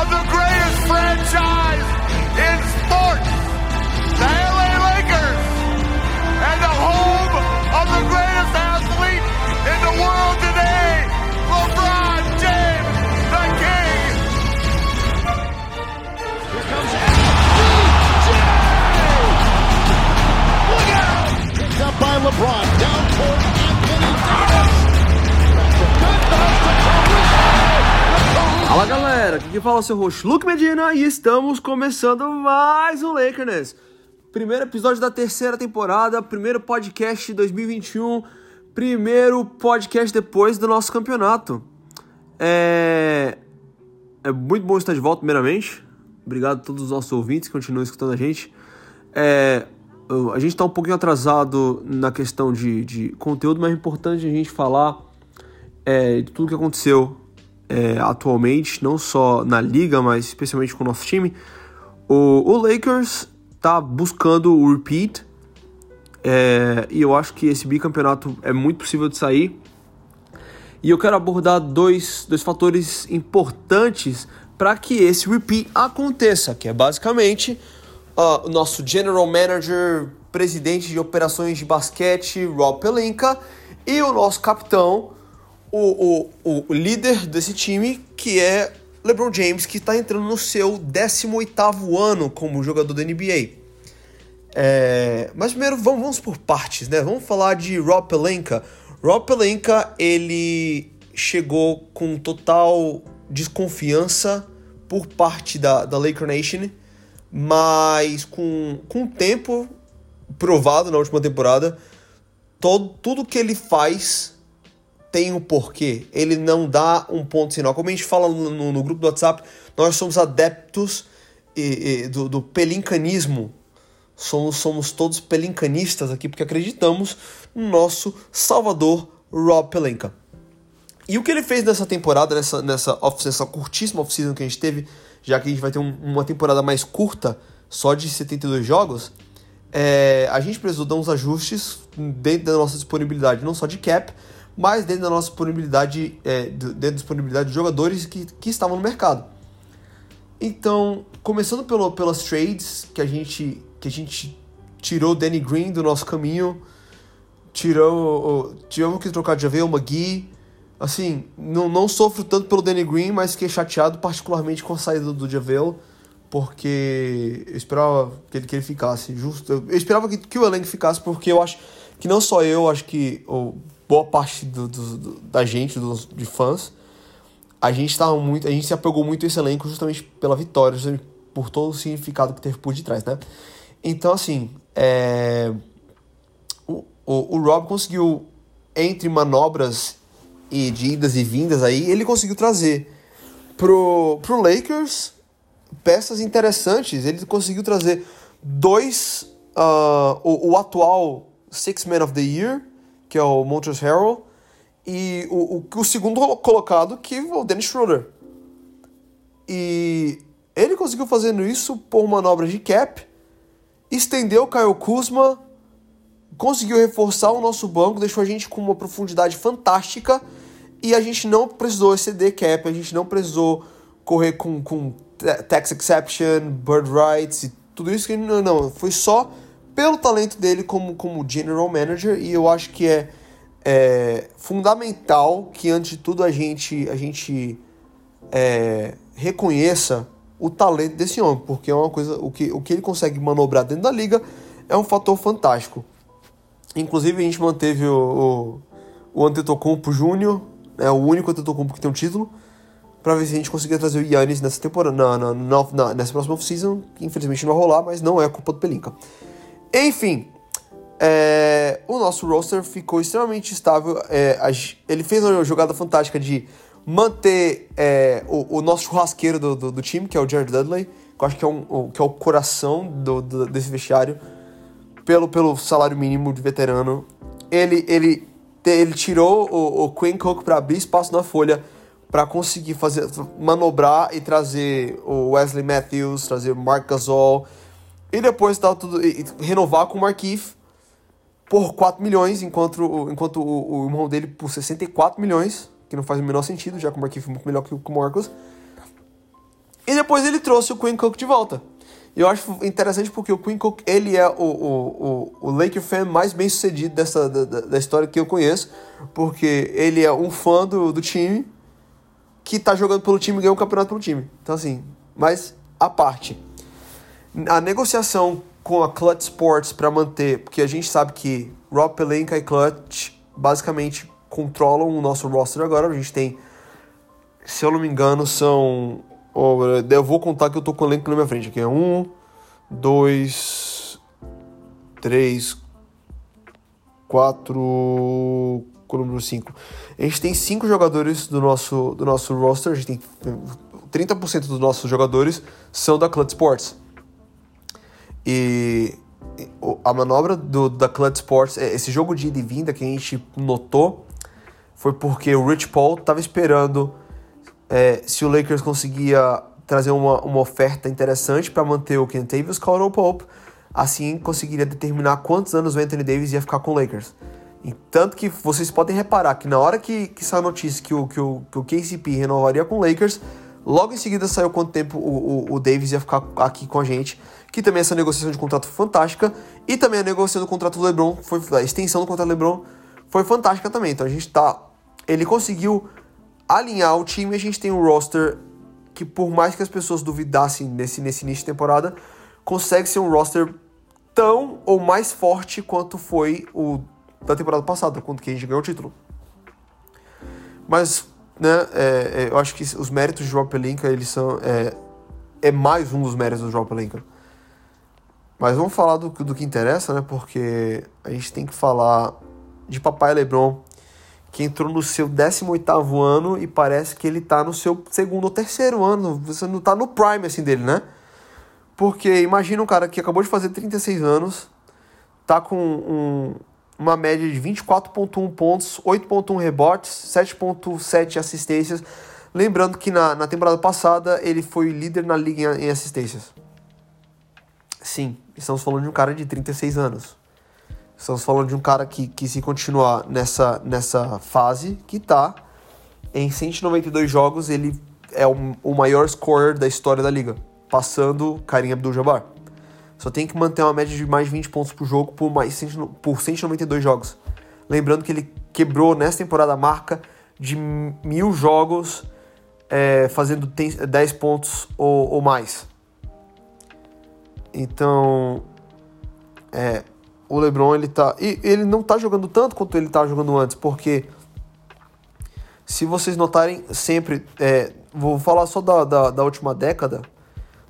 of the greatest franchise aqui quem fala é o seu host Luke Medina e estamos começando mais um Lakerness. Primeiro episódio da terceira temporada, primeiro podcast de 2021, primeiro podcast depois do nosso campeonato. É, é muito bom estar de volta, primeiramente. Obrigado a todos os nossos ouvintes que continuam escutando a gente. É, a gente está um pouquinho atrasado na questão de, de conteúdo, mas é importante a gente falar é, de tudo que aconteceu é, atualmente, não só na liga, mas especialmente com o nosso time. O, o Lakers tá buscando o repeat é, e eu acho que esse bicampeonato é muito possível de sair. E eu quero abordar dois, dois fatores importantes para que esse repeat aconteça, que é basicamente ah, o nosso general manager, presidente de operações de basquete, Rob Pelinka, e o nosso capitão, o, o, o líder desse time, que é LeBron James, que está entrando no seu 18º ano como jogador da NBA. É, mas primeiro vamos, vamos por partes, né? Vamos falar de Rob Pelinka. Rob Pelinka, ele chegou com total desconfiança por parte da, da Laker Nation, mas com, com o tempo provado na última temporada, todo, tudo que ele faz tem um porquê. Ele não dá um ponto sinal. Como a gente fala no, no- no grupo do WhatsApp, nós somos adeptos e- e do, do pelincanismo. Somos, somos todos pelincanistas aqui porque acreditamos no nosso salvador Rob Pelinka. E o que ele fez nessa temporada, nessa, nessa, off- nessa curtíssima off-season que a gente teve, já que a gente vai ter um- uma temporada mais curta, só de 72 jogos, é, a gente precisou dar uns ajustes dentro da nossa disponibilidade, não só de cap, mas dentro da nossa disponibilidade, é, dentro da disponibilidade de jogadores que, que estavam no mercado. Então, começando pelo, pelas trades que a gente que a gente tirou o Danny Green do nosso caminho, tirou, tivemos que trocar de JaVale McGee. Assim, não, não sofro tanto pelo Danny Green, mas fiquei chateado particularmente com a saída do JaVale, porque eu esperava que ele, que ele ficasse justo. Eu, eu esperava que, que o elenco ficasse, porque eu acho que não só eu, acho que boa parte do, do- da gente, dos, de fãs, a gente tava muito, a gente se apegou muito a esse elenco justamente pela vitória, justamente por todo o significado que teve por detrás, né? Então, assim, é, o, o, o Rob conseguiu, entre manobras e de idas e vindas aí, ele conseguiu trazer pro, pro Lakers peças interessantes. Ele conseguiu trazer dois, ah, o, o atual Six Man of the Year, que é o Montrezl Harrell, e o, o, o segundo colocado, que é o Dennis Schroeder. E ele conseguiu fazendo isso por manobras de cap, estendeu o Kyle Kuzma, conseguiu reforçar o nosso banco, deixou a gente com uma profundidade fantástica e a gente não precisou exceder cap, a gente não precisou correr com, com ta- tax exception, bird rights e tudo isso que não, não, foi só pelo talento dele como, como general manager e eu acho que é, é fundamental que antes de tudo a gente a gente é, reconheça o talento desse homem, porque é uma coisa o que, o que ele consegue manobrar dentro da liga é um fator fantástico. Inclusive a gente manteve o, o, o Antetokounmpo Júnior, é o único Antetokounmpo que tem um título, para ver se a gente conseguia trazer o Yannis nessa temporada, na, na, na- nessa próxima off-season, que infelizmente não vai rolar, mas não é culpa do Pelinka. Enfim, é, o nosso roster ficou extremamente estável. é, a ele fez uma jogada fantástica de manter é, o, o nosso churrasqueiro do, do, do time, que é o Jared Dudley, que eu acho que é, um, o, que é o coração do, do- desse vestiário, pelo, pelo salário mínimo de veterano. Ele, ele, ele tirou o, o Quinn Cook para abrir espaço na folha para conseguir fazer manobrar e trazer o Wesley Matthews, trazer o Mark Gasol e depois tal tudo e, e renovar com o Markieff por 4 milhões, enquanto, enquanto o, o irmão dele por 64 milhões, que não faz o menor sentido, já que o Markieff é muito melhor que o Marcus. E depois ele trouxe o Quinn Cook de volta. E eu acho interessante porque o Quinn Cook, ele é o, o, o, o Laker fan mais bem sucedido dessa, da, da história que eu conheço, porque ele é um fã do, do time que tá jogando pelo time e ganhou um campeonato pelo time. Então assim, mas a parte. A negociação com a Clutch Sports para manter, porque a gente sabe que Rob Pelinka e Clutch basicamente controlam o nosso roster agora. A gente tem, se eu não me engano, são. Oh, eu vou contar que eu tô com o elenco na minha frente aqui. É um, dois, três, quatro. Número 5. A gente tem cinco jogadores do nosso, do nosso roster. A gente tem 30% dos nossos jogadores são da Clutch Sports. E a manobra do, da Clutch Sports, é, esse jogo de ida e vinda que a gente notou, foi porque o Rich Paul estava esperando é, se o Lakers conseguia trazer uma, uma oferta interessante para manter o Kentavious Caldwell Pope, assim conseguiria determinar quantos anos o Anthony Davis ia ficar com o Lakers. E tanto que vocês podem reparar que na hora que, que saiu a notícia que o, que, o, que o KCP renovaria com o Lakers, logo em seguida saiu quanto tempo o, o, o Davis ia ficar aqui com a gente que também essa negociação de contrato foi fantástica, e também a negociação do contrato do LeBron, foi, a extensão do contrato do LeBron foi fantástica também. Então a gente tá. Ele conseguiu alinhar o time, a gente tem um roster que, por mais que as pessoas duvidassem nesse, nesse início de temporada, consegue ser um roster tão ou mais forte quanto foi o da temporada passada, quando que a gente ganhou o título. Mas, né, é, é, eu acho que os méritos de João Pelinka, eles são. É, é mais um dos méritos do João Pelinka. Mas vamos falar do, do que interessa, né? Porque a gente tem que falar de Papai Lebron, que entrou no seu 18º ano e parece que ele tá no seu segundo ou terceiro ano. Você não tá no prime, assim, dele, né? Porque imagina um cara que acabou de fazer 36 anos, tá com um, uma média de 24.1 pontos, 8.1 rebotes, 7.7 assistências. Lembrando que na, na temporada passada ele foi líder na liga em, em assistências. Sim, estamos falando de um cara de 36 anos. Estamos falando de um cara que, que se continuar nessa, nessa fase, que tá em 192 jogos, ele é o, o maior scorer da história da liga, passando Karim Abdul-Jabbar. Só tem que manter uma média de mais de 20 pontos por jogo por, mais, por 192 jogos. Lembrando que ele quebrou nessa temporada a marca de mil jogos é, fazendo 10 pontos ou, ou mais. Então, é, o LeBron ele tá e ele não tá jogando tanto quanto ele tá jogando antes, porque se vocês notarem sempre, é, vou falar só da, da, da, última década,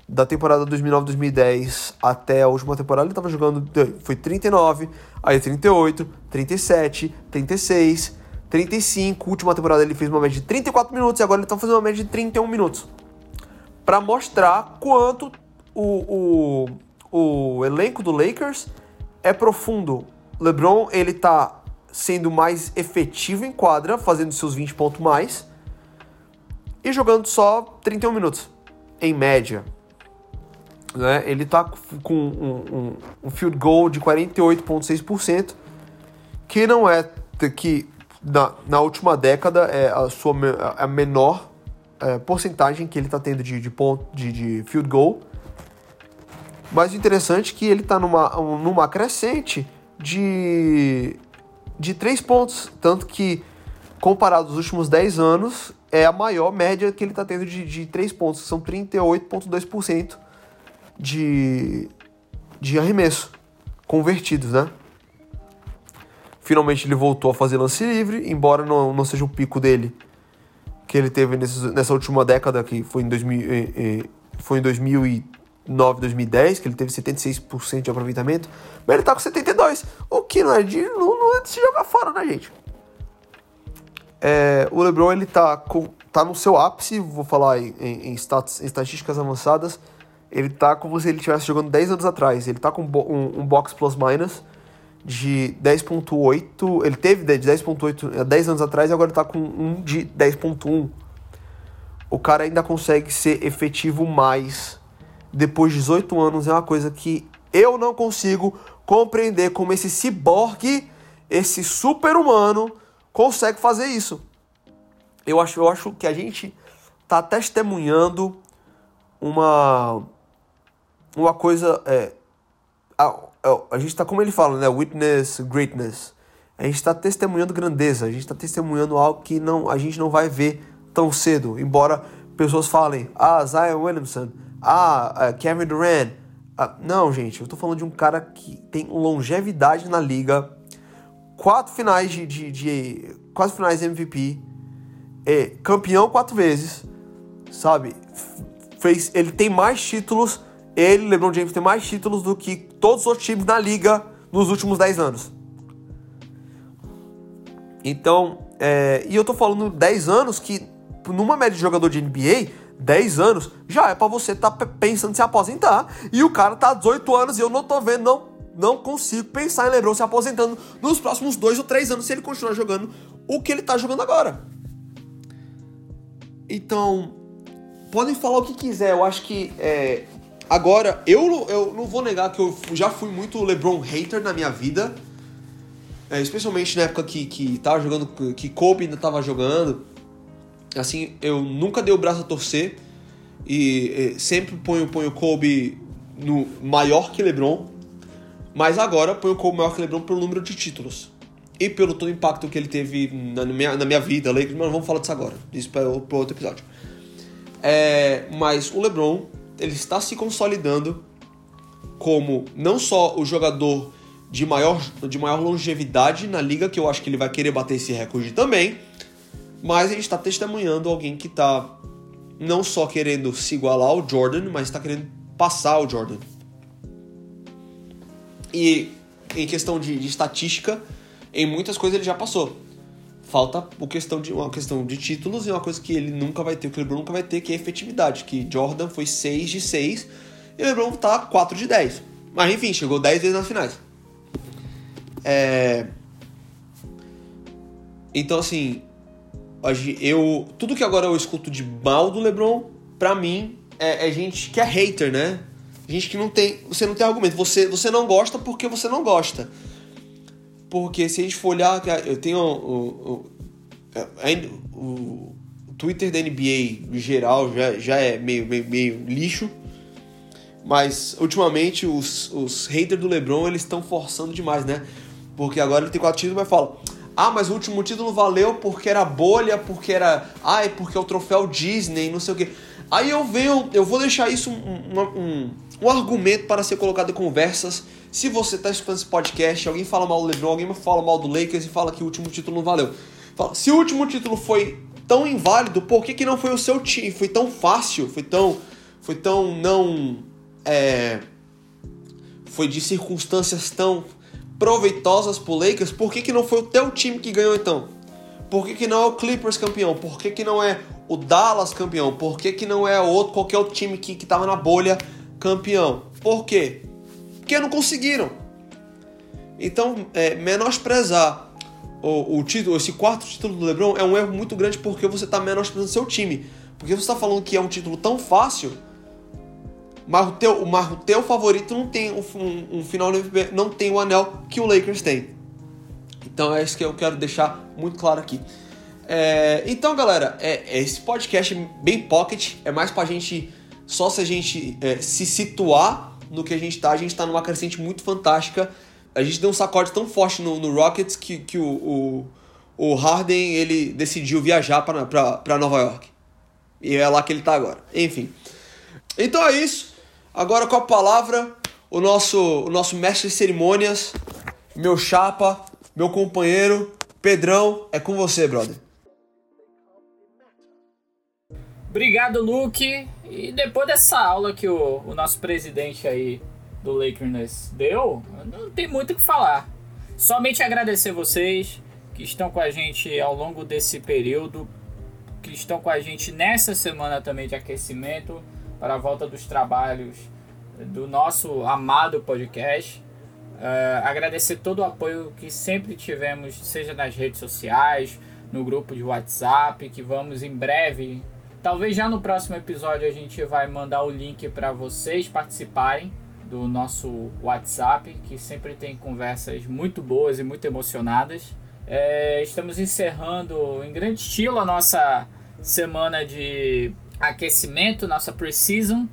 da temporada 2009-2010 até a última temporada, ele tava jogando, foi 39, aí 38, 37, 36, 35, última temporada ele fez uma média de 34 minutos e agora ele tá fazendo uma média de 31 minutos. para mostrar quanto o, o, o elenco do Lakers é profundo. LeBron, ele tá sendo mais efetivo em quadra, fazendo seus 20 pontos mais e jogando só 31 minutos, em média. Né? Ele tá com um, um, um field goal de 48,6%, que não é que na, na última década é a sua a menor é, porcentagem que ele está tendo de, de, ponto, de, de field goal. Mas o interessante é que ele está numa, numa crescente de, de 3 pontos. Tanto que, comparado aos últimos 10 anos, é a maior média que ele está tendo de, de 3 pontos. São 38,2% de, de arremesso convertidos, né? Finalmente ele voltou a fazer lance livre, embora não, não seja o pico dele que ele teve nessa última década, que foi em, 2000, foi em 2000 e 2009, 2010, que ele teve 76% de aproveitamento, mas ele tá com 72%, o que não é de, não, não é de se jogar fora, né, gente? É, o LeBron, ele tá, com, tá no seu ápice, vou falar em, em, em, status, em estatísticas avançadas, ele tá como se ele estivesse jogando 10 anos atrás, ele tá com um, um box plus-minus de 10.8, ele teve de 10.8 há 10 anos atrás e agora tá com um de 10.1. O cara ainda consegue ser efetivo mais depois de 18 anos é uma coisa que eu não consigo compreender como esse ciborgue, esse super-humano, consegue fazer isso. Eu acho, eu acho que a gente está testemunhando uma uma coisa é a, a, a gente está como ele fala, né? Witness greatness. A gente está testemunhando grandeza, a gente está testemunhando algo que não, a gente não vai ver tão cedo, embora pessoas falem, ah, Zion Williamson, ah, uh, Kevin Durant. Ah, não, gente, eu estou falando de um cara que tem longevidade na liga, quatro finais de, de, de quatro finais MVP, é, campeão quatro vezes, sabe? Fez, ele tem mais títulos, ele, LeBron James, tem mais títulos do que todos os times na liga nos últimos 10 anos. Então, é, e eu tô falando 10 anos que, numa média de jogador de NBA, 10 anos já é para você estar tá pensando em se aposentar. E o cara tá 18 anos e eu não tô vendo, não, não consigo pensar em LeBron se aposentando nos próximos 2 ou 3 anos se ele continuar jogando o que ele tá jogando agora. Então, podem falar o que quiser. Eu acho que é, agora eu, eu não vou negar que eu já fui muito LeBron hater na minha vida. É, especialmente na época que, que tava jogando, que Kobe ainda tava jogando. Assim, eu nunca dei o braço a torcer e, sempre ponho, ponho Kobe no maior que LeBron. Mas agora ponho Kobe maior que LeBron pelo número de títulos e pelo todo o impacto que ele teve na minha, na minha vida. Lakers, mas vamos falar disso agora. Isso para outro episódio. É, mas o LeBron ele está se consolidando como não só o jogador de maior, de maior longevidade na liga, que eu acho que ele vai querer bater esse recorde também, mas ele está testemunhando alguém que está não só querendo se igualar ao Jordan, mas está querendo passar o Jordan. E em questão de, de, estatística, em muitas coisas ele já passou. Falta o questão de, uma questão de títulos e uma coisa que ele nunca vai ter, que o LeBron nunca vai ter, que é efetividade. Que Jordan foi 6 de 6 e o LeBron tá 4 de 10. Mas enfim, chegou 10 vezes nas finais. É... Então, assim, eu tudo que agora eu escuto de mal do LeBron, pra mim, é, é, gente que é hater, né? Gente que não tem. Você não tem argumento. Você, você não gosta porque você não gosta. Porque se a gente for olhar, eu tenho o, o, o, o Twitter da NBA em geral já, já é meio, meio, meio lixo. Mas ultimamente os, os haters do LeBron eles estão forçando demais, né? Porque agora ele tem quatro títulos, mas fala: Ah, mas o último título valeu porque era bolha, porque era. Ai, porque é o troféu Disney, não sei o quê. Aí eu venho, eu vou deixar isso um, um argumento para ser colocado em conversas. Se você está escutando esse podcast, alguém fala mal do LeBron, alguém fala mal do Lakers e fala que o último título não valeu. Se o último título foi tão inválido, por que, que não foi o seu time? Foi tão fácil, foi tão, foi tão não, é, foi de circunstâncias tão proveitosas pro Lakers, por que, que não foi o teu time que ganhou então? Por que, que não é o Clippers campeão? Por que, que não é o Dallas campeão? Por que, que não é outro, qualquer outro time que, que tava na bolha campeão? Por quê? Porque não conseguiram. Então, é, menosprezar o, o, título, esse quarto título do LeBron é um erro muito grande porque você está menosprezando seu time. Porque você está falando que é um título tão fácil mas o teu, mas o teu favorito não tem um, um, um final do MVP, não tem o anel que o Lakers tem. Então é isso que eu quero deixar muito claro aqui. É, então, galera, é, esse podcast é bem pocket, é mais pra gente, só se a gente é, se situar no que a gente tá. A gente tá numa crescente muito fantástica. A gente deu um sacode tão forte no, no Rockets que, que o, o, o, Harden ele decidiu viajar para Nova York. E é lá que ele tá agora. Enfim. Então é isso. Agora com a palavra, o nosso, o nosso mestre de cerimônias, meu chapa, meu companheiro, Pedrão, é com você, brother. Obrigado, Luke. E depois dessa aula que o, o nosso presidente aí do Lakers deu, não tem muito o que falar. Somente agradecer vocês que estão com a gente ao longo desse período, que estão com a gente nessa semana também de aquecimento para a volta dos trabalhos do nosso amado podcast. Uh, agradecer todo o apoio que sempre tivemos, seja nas redes sociais, no grupo de WhatsApp, que vamos em breve, talvez já no próximo episódio a gente vai mandar o link para vocês participarem do nosso WhatsApp, que sempre tem conversas muito boas e muito emocionadas. É, estamos encerrando em grande estilo a nossa semana de aquecimento, nossa pre-season.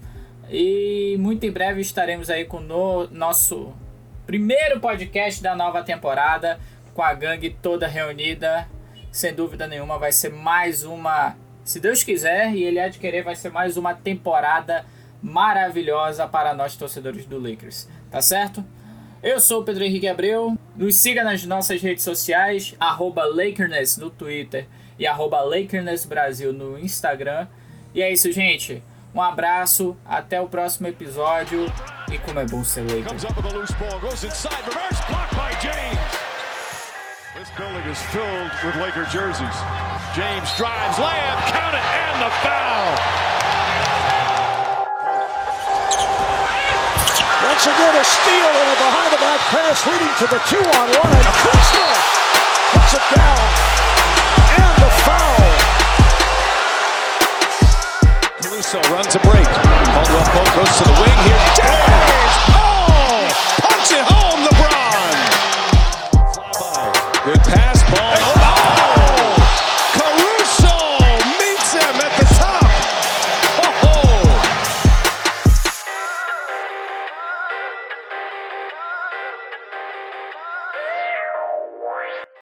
E muito em breve estaremos aí com o nosso primeiro podcast da nova temporada, com a gangue toda reunida. Sem dúvida nenhuma, vai ser mais uma, se Deus quiser e Ele querer, vai ser mais uma temporada maravilhosa para nós torcedores do Lakers. Tá certo? Eu sou o Pedro Henrique Abreu. Nos siga nas nossas redes sociais, arroba Lakerness no Twitter e arroba Lakerness Brasil no Instagram. E é isso, gente. Um abraço, até o próximo episódio e como é bom ser Laker. James drives, Lamb, count it, and the foul. Once again, a steal and a behind-the-back pass leading to the two-on-one, and Kuzma puts